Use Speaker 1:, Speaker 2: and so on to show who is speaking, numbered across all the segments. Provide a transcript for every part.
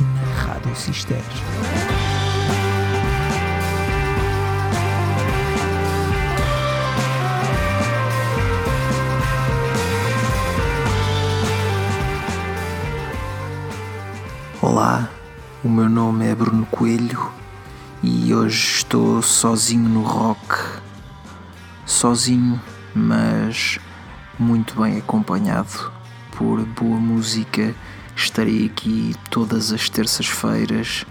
Speaker 1: na Rádio Cister. Olá, o meu nome é Bruno Coelho e hoje estou sozinho no rock. Sozinho, mas muito bem acompanhado por boa música. Estarei aqui todas as terças-feiras,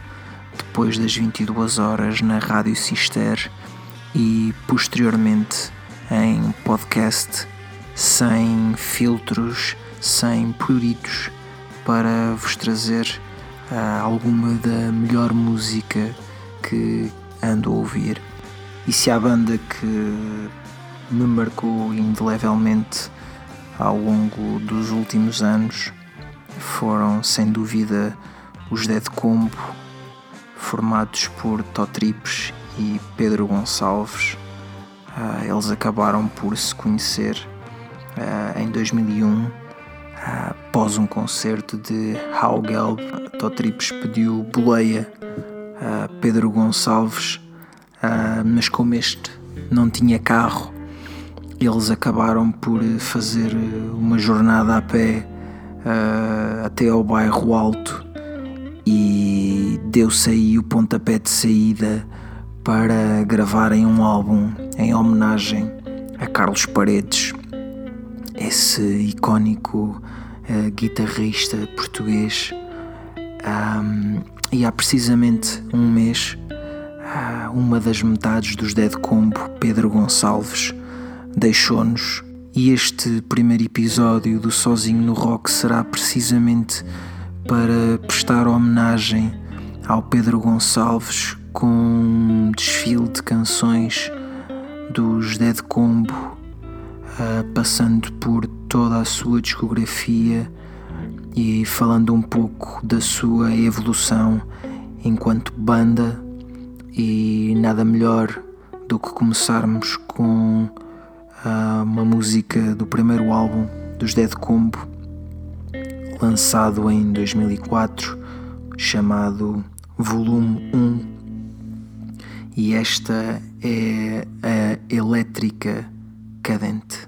Speaker 1: depois das 22 horas, na Rádio Cister e posteriormente em podcast, sem filtros, sem pruritos, para vos trazer uh, alguma da melhor música que ando a ouvir. E se há banda que me marcou indelevelmente ao longo dos últimos anos foram sem dúvida os Dead Combo, formados por Totrips e Pedro Gonçalves. Uh, eles acabaram por se conhecer uh, em 2001 uh, após um concerto de Haugelb. Totrips pediu boleia a Pedro Gonçalves, mas como este não tinha carro, eles acabaram por fazer uma jornada a pé uh, até ao bairro Alto e deu-se aí o pontapé de saída para gravarem um álbum em homenagem a Carlos Paredes, esse icónico uh, guitarrista português. Um, e há precisamente um mês, uh, uma das metades dos Dead Combo, Pedro Gonçalves, deixou-nos e este primeiro episódio do Sozinho no Rock será precisamente para prestar homenagem ao Pedro Gonçalves com um desfile de canções dos Dead Combo, uh, passando por toda a sua discografia e falando um pouco da sua evolução enquanto banda. E nada melhor do que começarmos com uma música do primeiro álbum dos Dead Combo, lançado em 2004, chamado Volume 1. E esta é a Elétrica Cadente.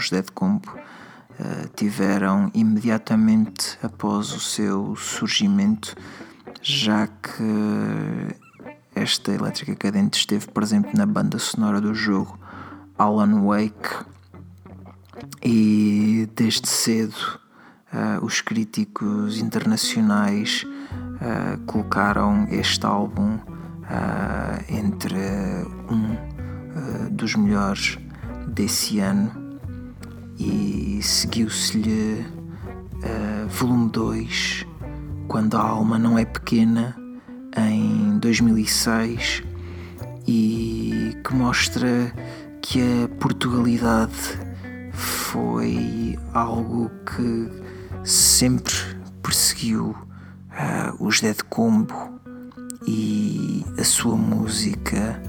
Speaker 1: Os Dead Combo uh, tiveram imediatamente após o seu surgimento, já que esta elétrica cadente esteve presente na banda sonora do jogo Alan Wake. E desde cedo uh, os críticos internacionais uh, colocaram este álbum uh, entre um dos melhores desse ano e seguiu-se-lhe volume 2 quando a alma não é pequena em 2006 e que mostra que a Portugalidade foi algo que sempre perseguiu uh, os Dead Combo e a sua música,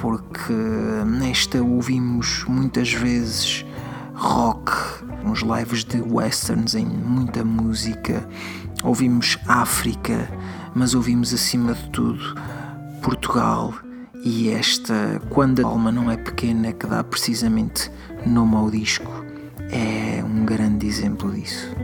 Speaker 1: porque nesta ouvimos muitas vezes rock, uns lives de westerns em muita música, ouvimos África, mas ouvimos acima de tudo Portugal e esta, quando a alma não é pequena, que dá precisamente nome ao disco, é um grande exemplo disso.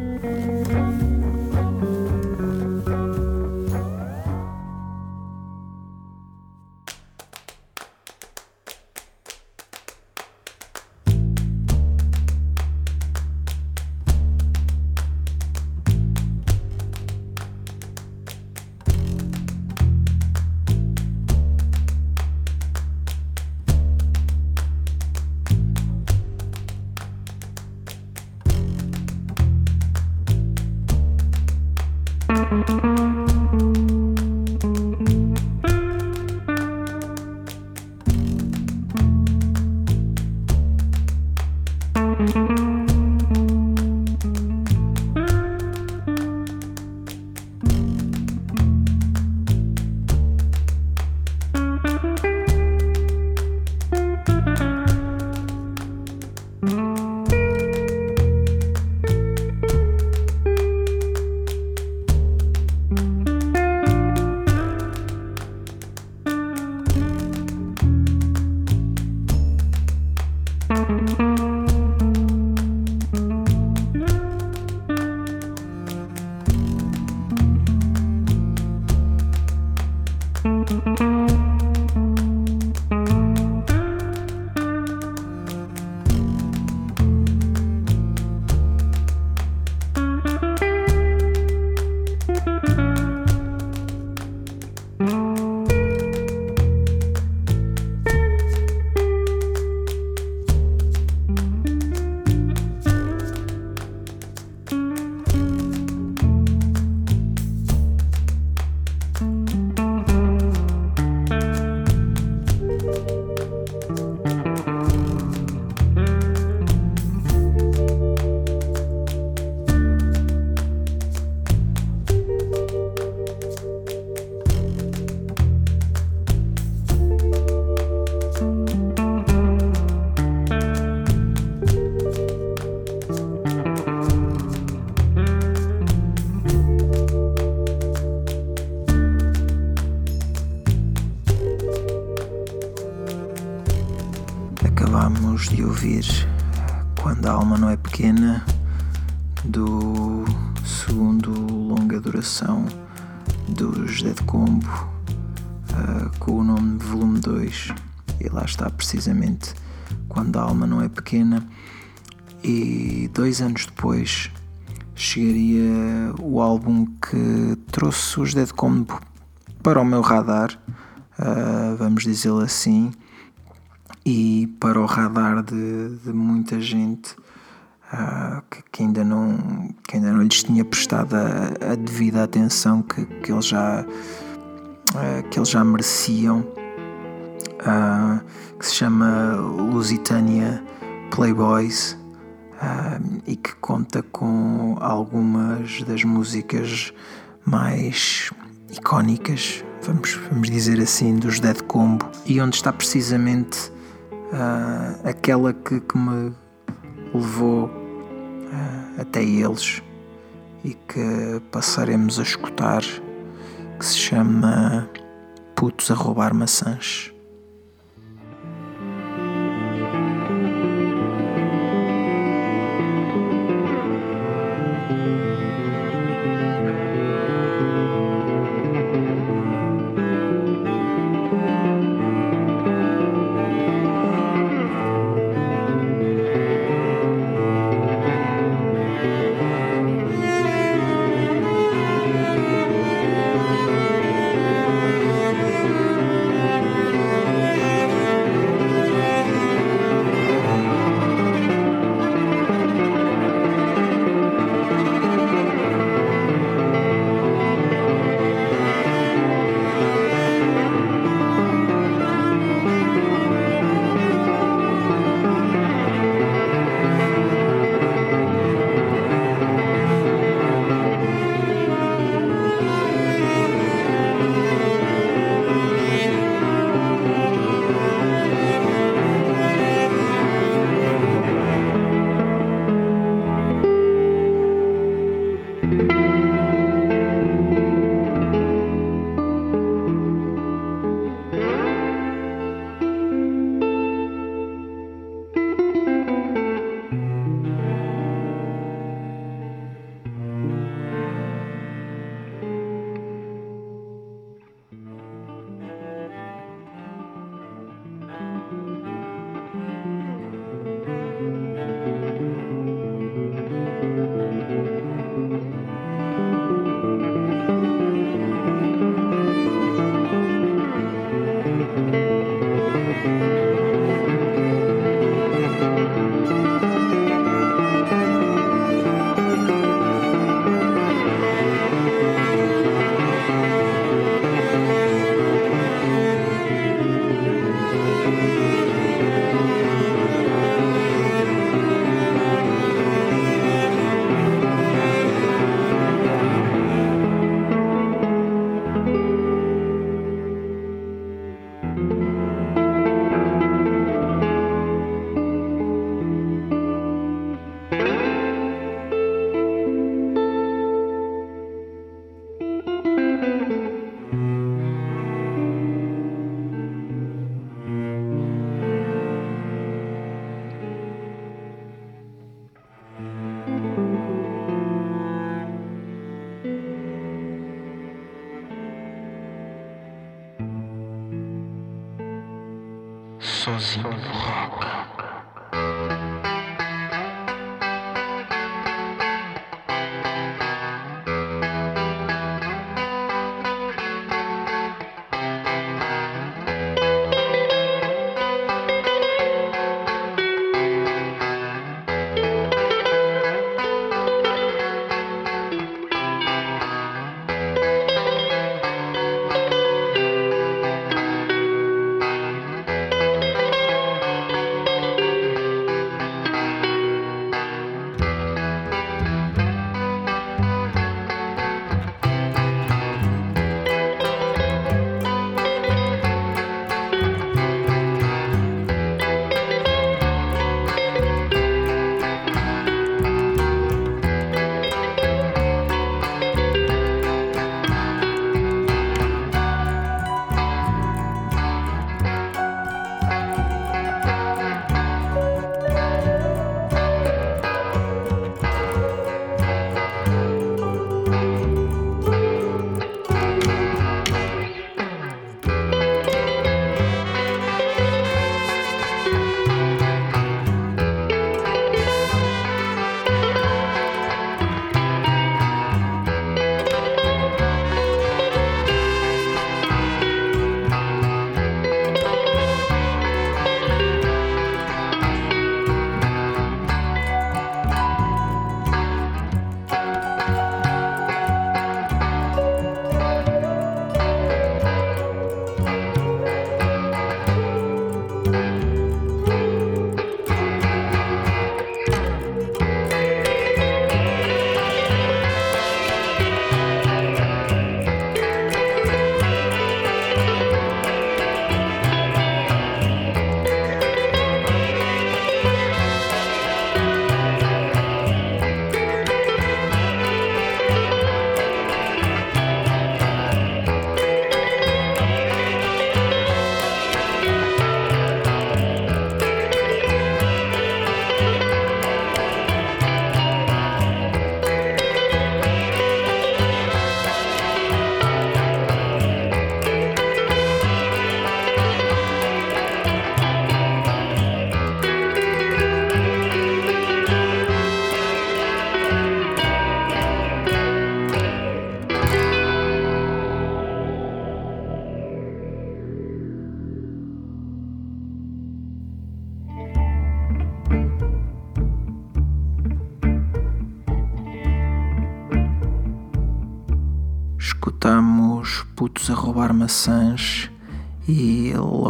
Speaker 1: Pequena e dois anos depois chegaria o álbum que trouxe os Dead Combo para o meu radar, uh, vamos dizê-lo assim, e para o radar de, de muita gente uh, que, que, ainda não, que ainda não lhes tinha prestado a, a devida atenção que, que, eles já, uh, que eles já mereciam, que se chama Lusitânia Playboys. e que conta com algumas das músicas mais icónicas, vamos, vamos dizer assim, dos Dead Combo, e onde está precisamente uh, aquela que, que, me levou uh, até eles e que passaremos a escutar que se chama Putos a Roubar Maçãs.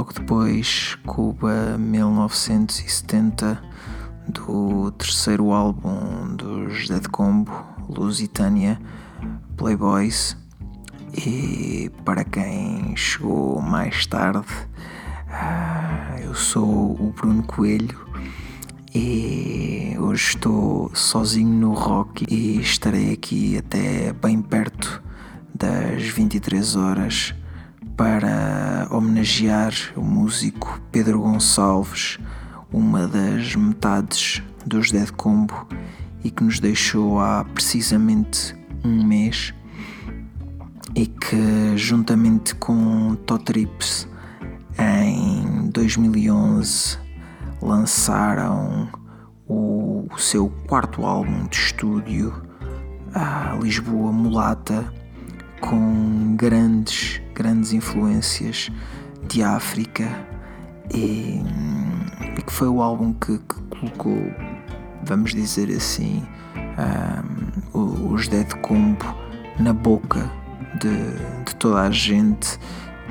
Speaker 1: Logo depois Cuba 1970 do terceiro álbum dos Dead Combo, Lusitânia Playboys. E para quem chegou mais tarde, ah, eu sou o Bruno Coelho e hoje estou sozinho no rock e estarei aqui até bem perto das 23 horas para homenagear o músico Pedro Gonçalves, uma das metades dos Dead Combo e que nos deixou há precisamente um mês e que juntamente com Totrips em 2011 lançaram o, o seu quarto álbum de estúdio, a Lisboa Mulata, com grandes, grandes influências de África e, e que foi o álbum que, que colocou, vamos dizer assim, um, os Dead Combo na boca de, de toda a gente,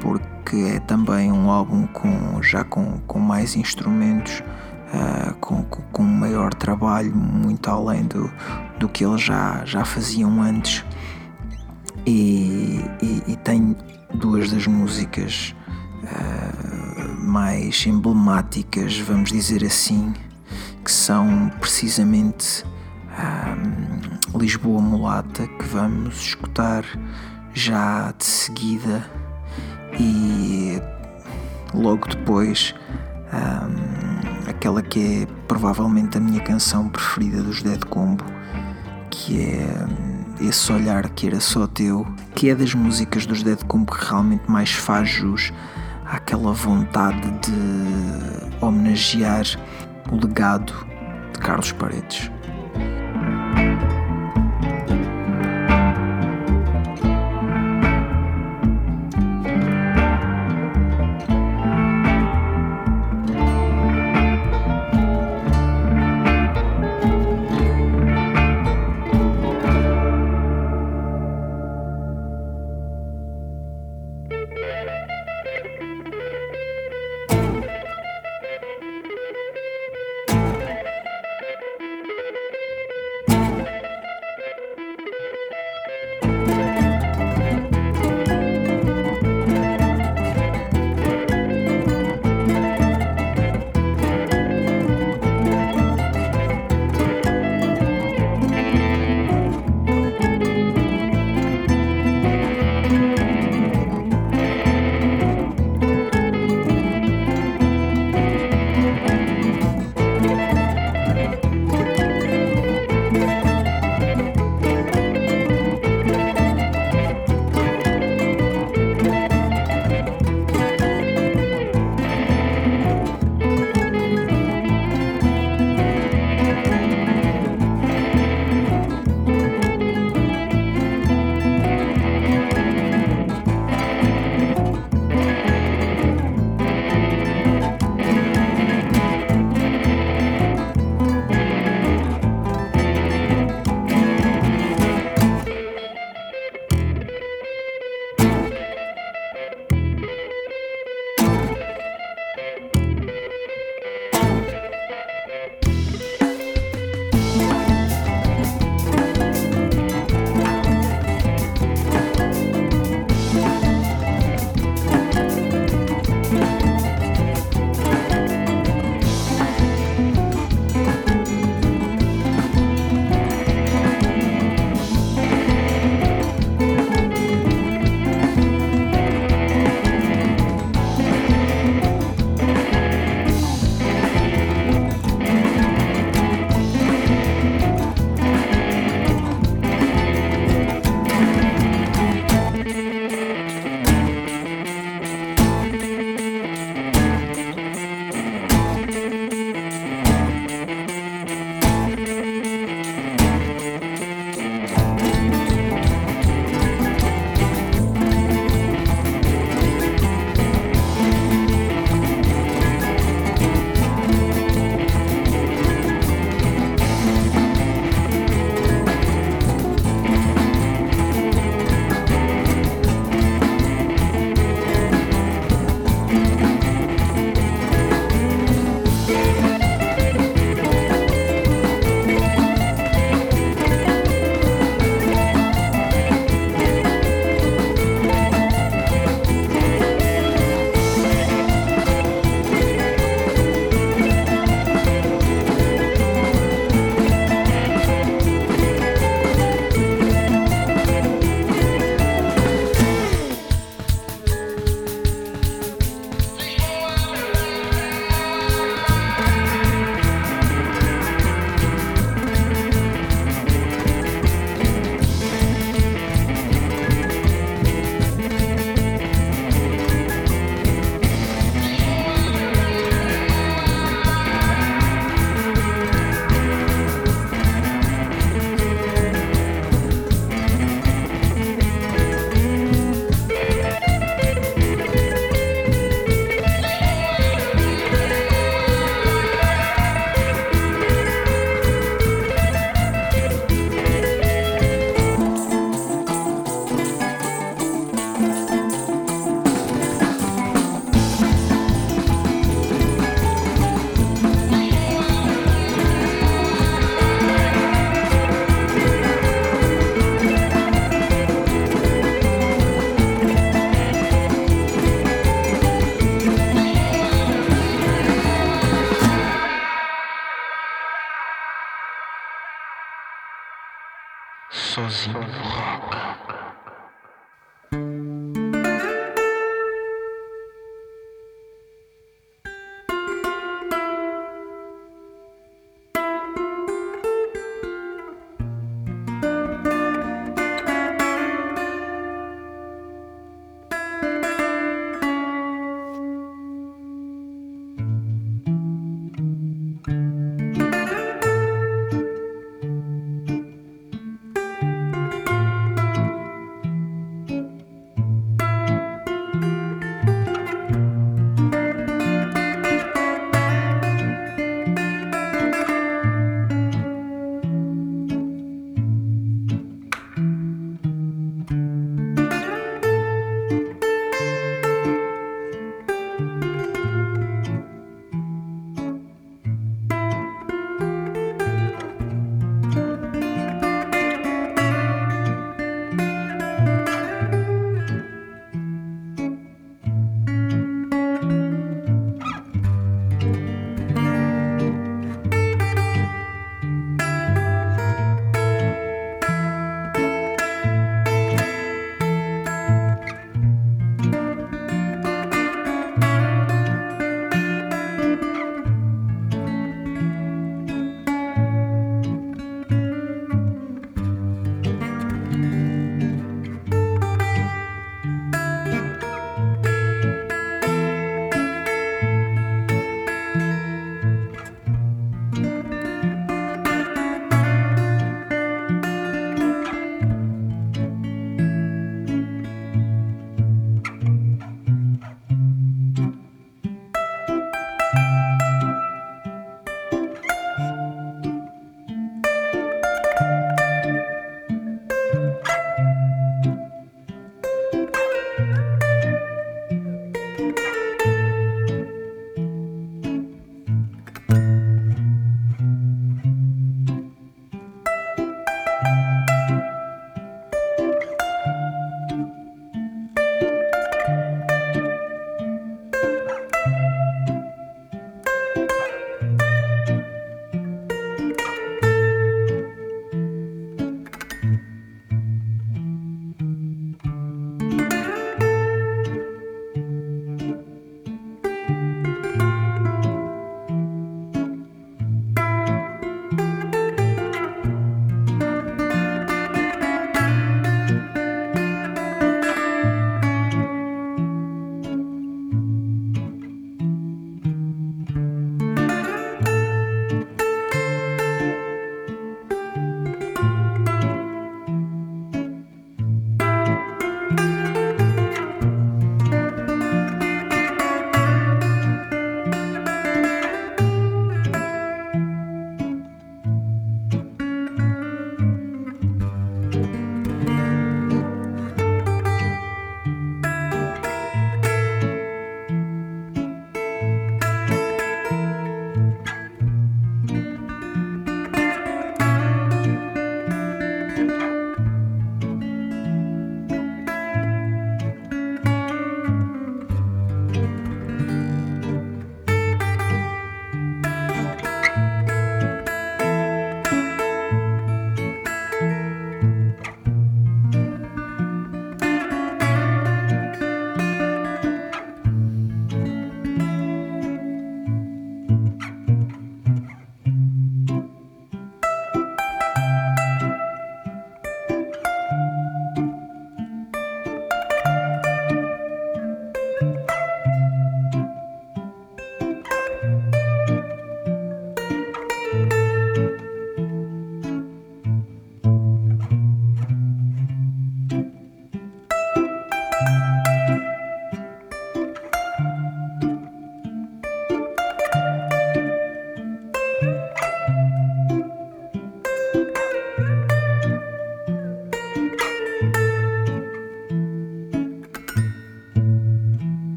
Speaker 1: porque é também um álbum com, já com, com mais instrumentos, uh, com, com, maior trabalho, muito além do, do que eles já, já faziam antes. E, e, e tem duas das músicas uh, mais emblemáticas, vamos dizer assim, que são precisamente um, Lisboa Mulata, que vamos escutar já de seguida e logo depois um, aquela que é provavelmente a minha canção preferida dos Dead Combo, que é esse olhar que era só teu, que é das músicas dos Dead Combo que realmente mais faz jus àquela vontade de homenagear o legado de Carlos Paredes.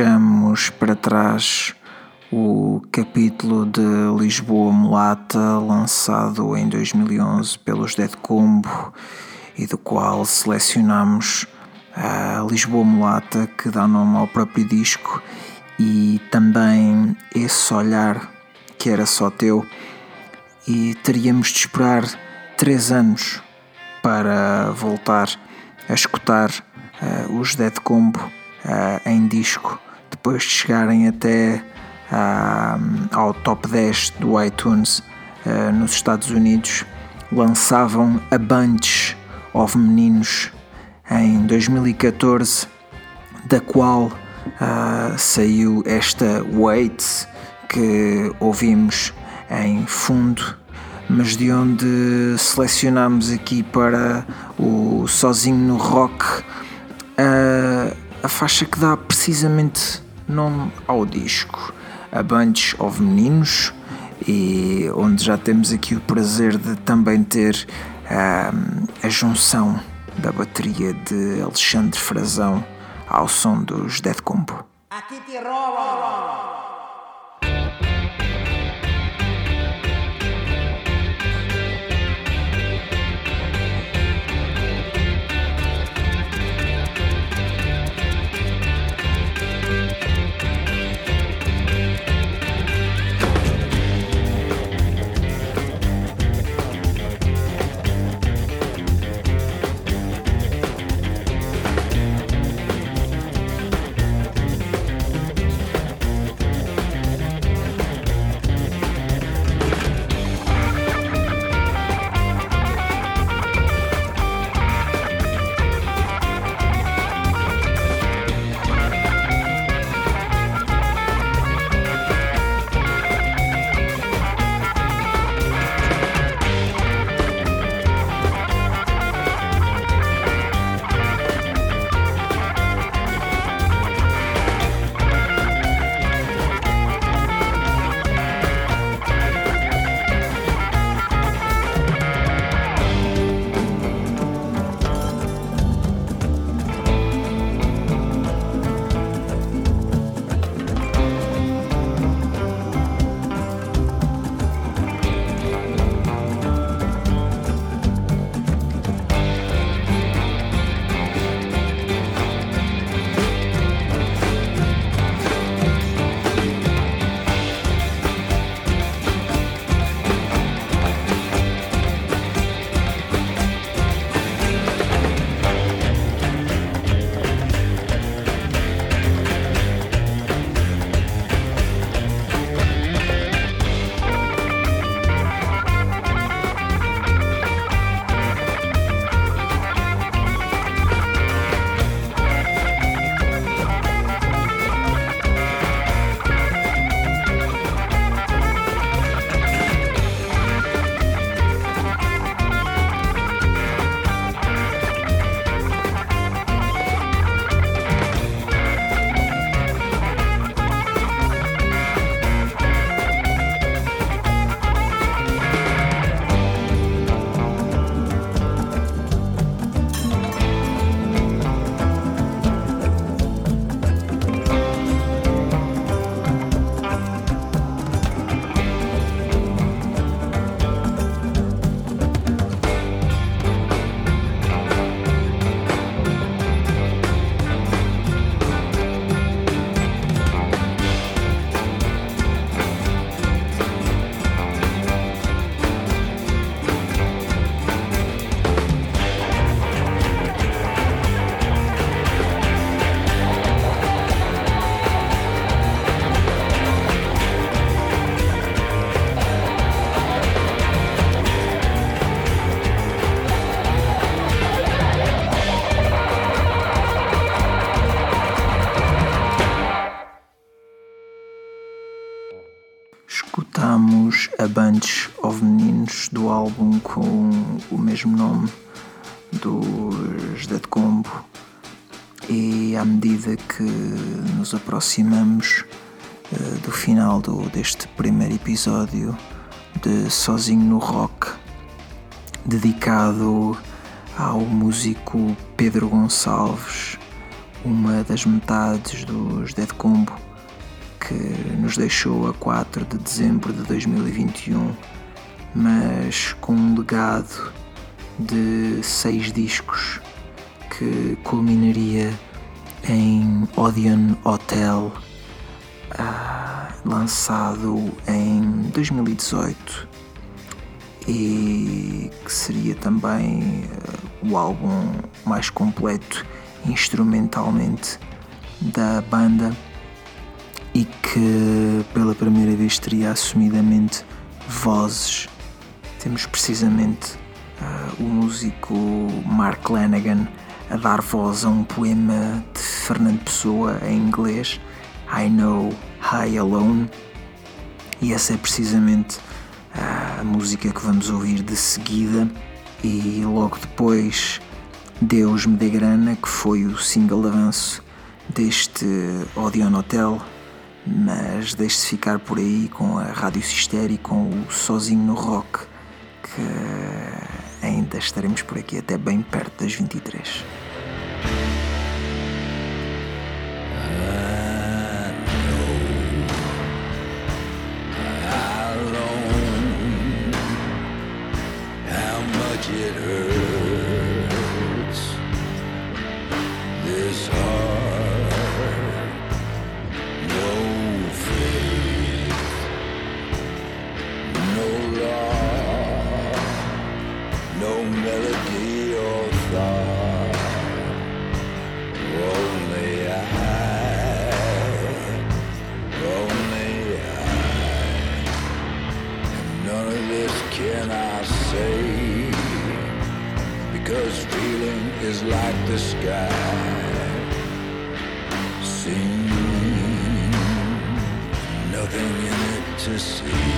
Speaker 1: Deixamos para trás o capítulo de Lisboa Mulata, lançado em 2011 pelos Dead Combo e do qual selecionamos a Lisboa Mulata, que dá nome ao próprio disco, e também esse olhar que era só teu, e teríamos de esperar três anos para voltar a escutar uh, os Dead Combo uh, em disco, depois de chegarem até ao top 10 do iTunes uh, nos Estados Unidos, lançavam a Bunch of Meninos em 2014, da qual uh, saiu esta Wait que ouvimos em fundo, mas de onde selecionamos aqui para o Sozinho no Rock uh, a faixa que dá precisamente nome ao disco a Bunch of Meninos e onde já temos aqui o prazer de também ter um, a junção da bateria de Alexandre Frazão ao som dos Dead Combo. Aqui te medida que nos aproximamos uh, do final do, deste primeiro episódio de Sozinho no Rock dedicado ao músico Pedro Gonçalves
Speaker 2: uma das metades dos Dead Combo, que nos deixou a 4 de dezembro de 2021, mas com um legado de seis discos que culminaria em Odeon Hotel, uh, lançado em 2018 e que seria também uh, o álbum mais completo instrumentalmente da banda e que pela primeira vez teria assumidamente vozes. Temos precisamente uh, o músico Mark Lanagan a dar voz a um poema de Fernando Pessoa em inglês, I Know High Alone, e essa é precisamente a música que vamos ouvir de seguida, e logo depois Deus Me Dê Grana, que foi o single de avanço deste Odeon Hotel, mas deixe-se ficar por aí com a Rádio Sistério e com o Sozinho no Rock, que ainda estaremos por aqui até bem perto das 23.
Speaker 1: Sozinho nothing in it to see.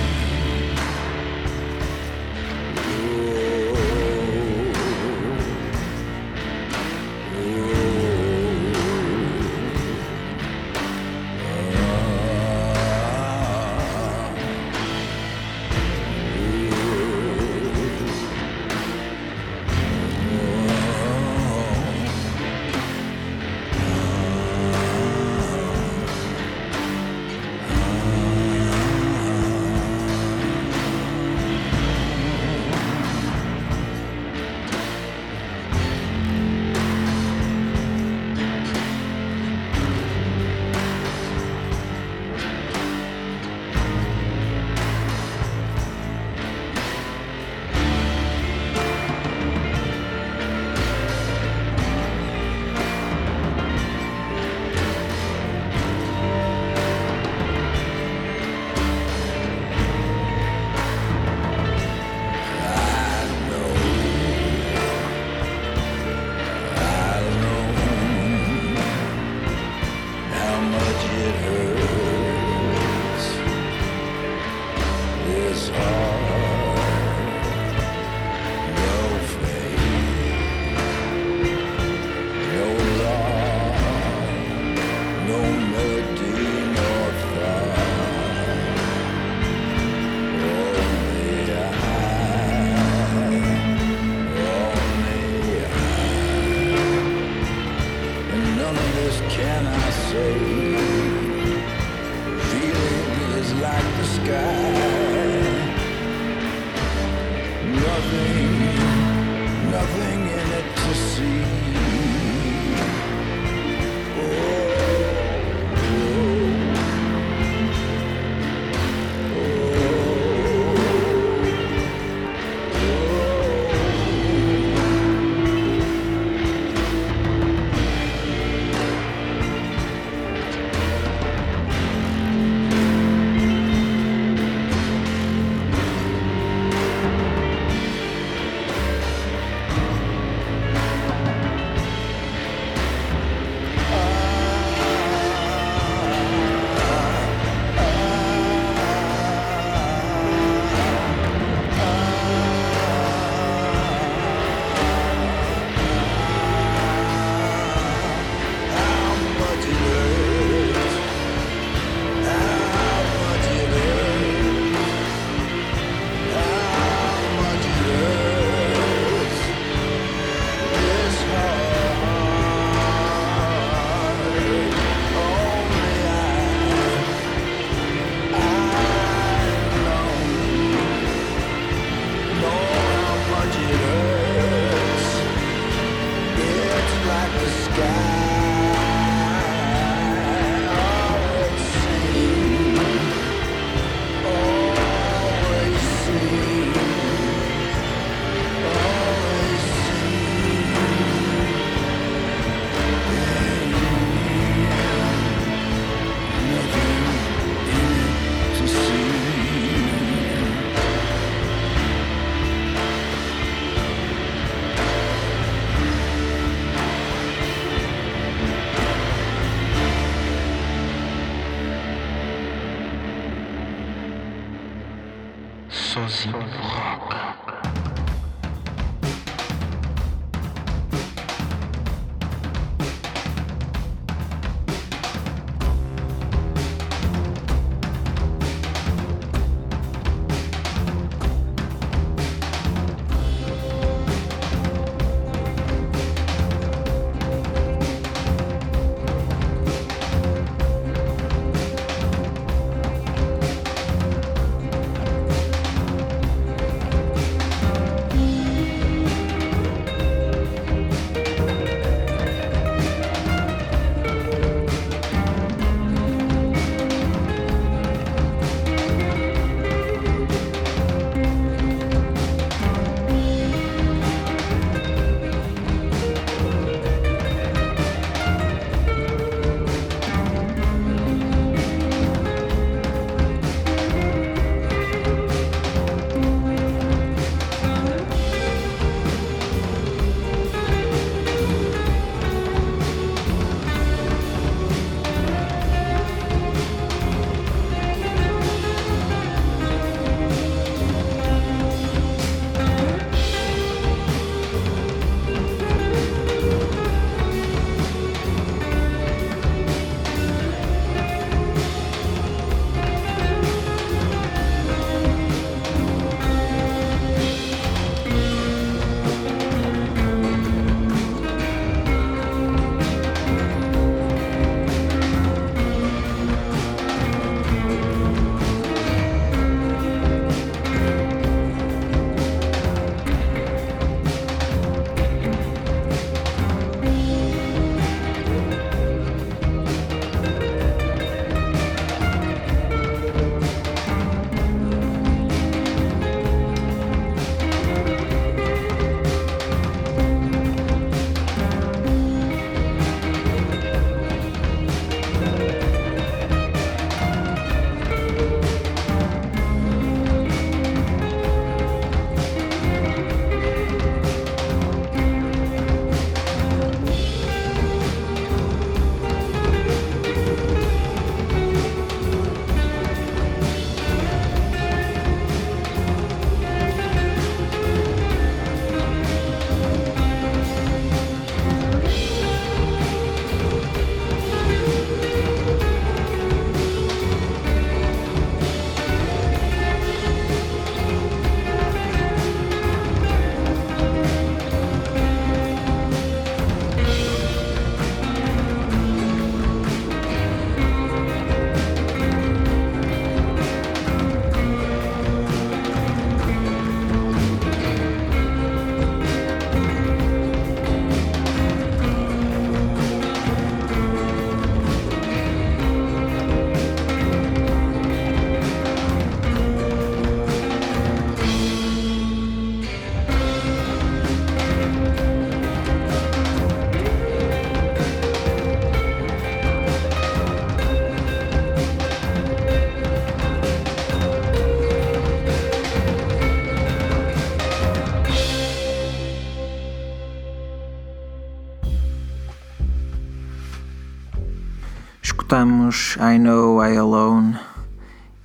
Speaker 1: Escutamos I Know I Alone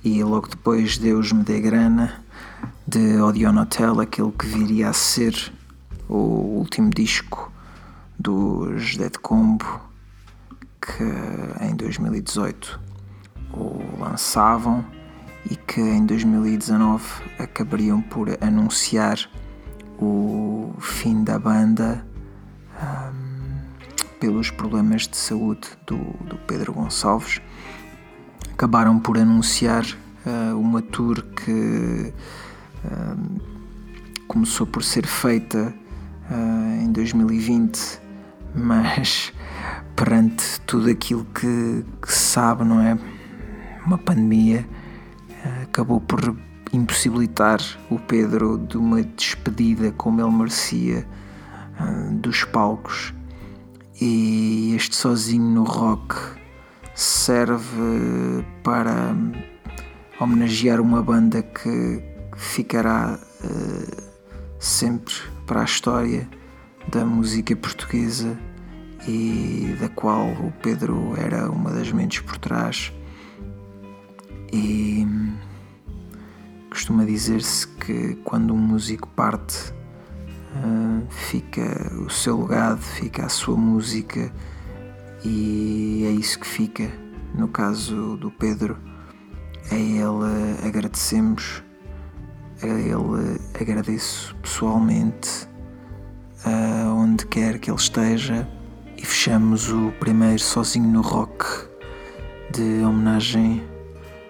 Speaker 1: e logo depois Deus Me Dê Grana de Odeon Hotel, aquele que viria a ser o último disco dos Dead Combo que em 2018 o lançavam e que em 2019 acabariam por anunciar o fim da banda. Um, pelos problemas de saúde do, do Pedro Gonçalves, acabaram por anunciar uh, uma tour que uh, começou por ser feita uh, em 2020, mas perante tudo aquilo que, que se sabe, não é? Uma pandemia acabou por impossibilitar o Pedro de uma despedida como ele merecia dos palcos e este sozinho no rock serve para homenagear uma banda que ficará uh, sempre para a história da música portuguesa e da qual o Pedro era uma das mentes por trás. E costuma dizer-se que quando um músico parte, uh, fica o seu legado, fica a sua música e é isso que fica. No caso do Pedro, a ele agradecemos, a ele agradeço pessoalmente, uh, onde quer que ele esteja, e fechamos o primeiro Sozinho no Rock de homenagem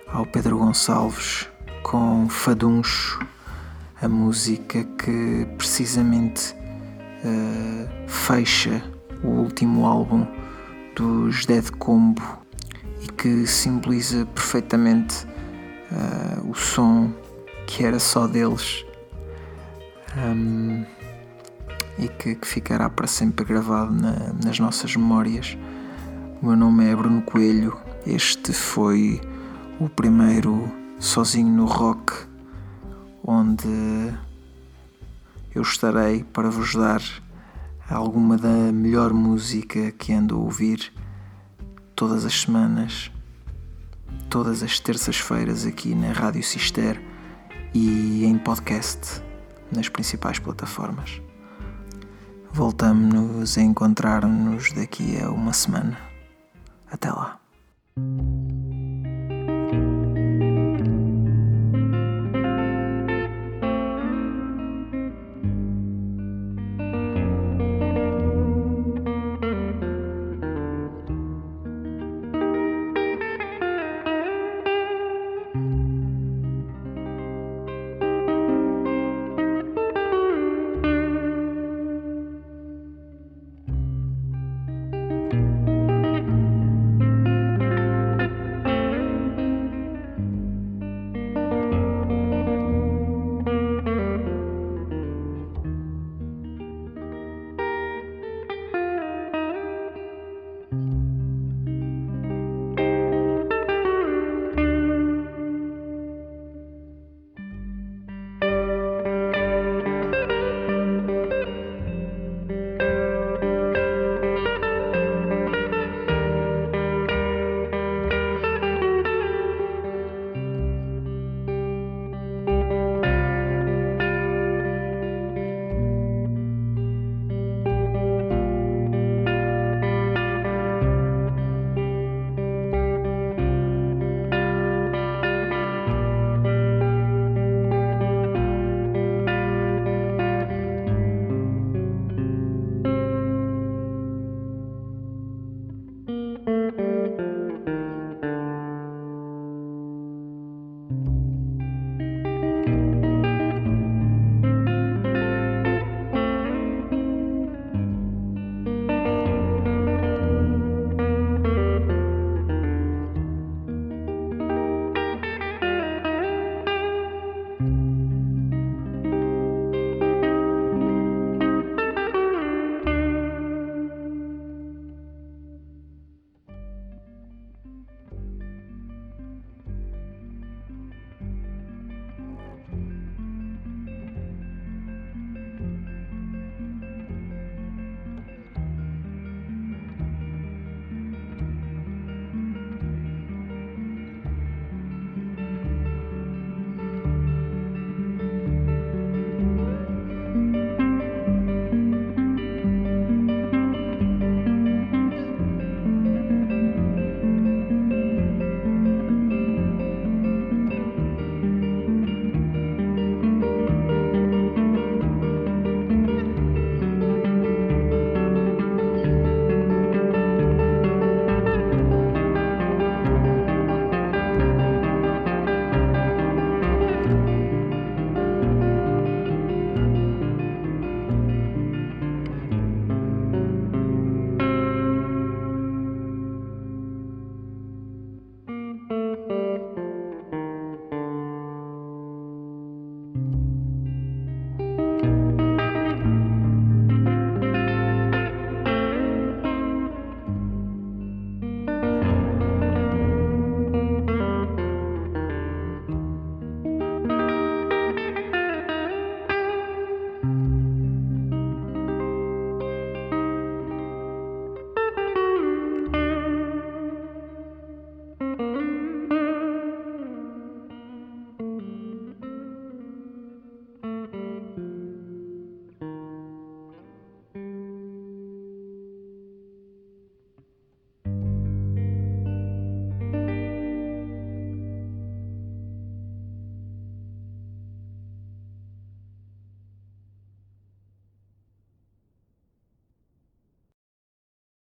Speaker 1: ao Pedro Gonçalves com Faduncho, a música que precisamente uh, fecha o último álbum dos Dead Combo e que simboliza perfeitamente uh, o som que era só deles um, e que, que, ficará para sempre gravado na, nas nossas memórias. O meu nome é Bruno Coelho, este foi o primeiro sozinho no rock, onde eu estarei para vos dar alguma da melhor música que ando a ouvir todas as semanas, todas as terças-feiras aqui na Rádio Cister e em podcast nas principais plataformas. Voltamos-nos a encontrar-nos daqui a uma semana. Até lá.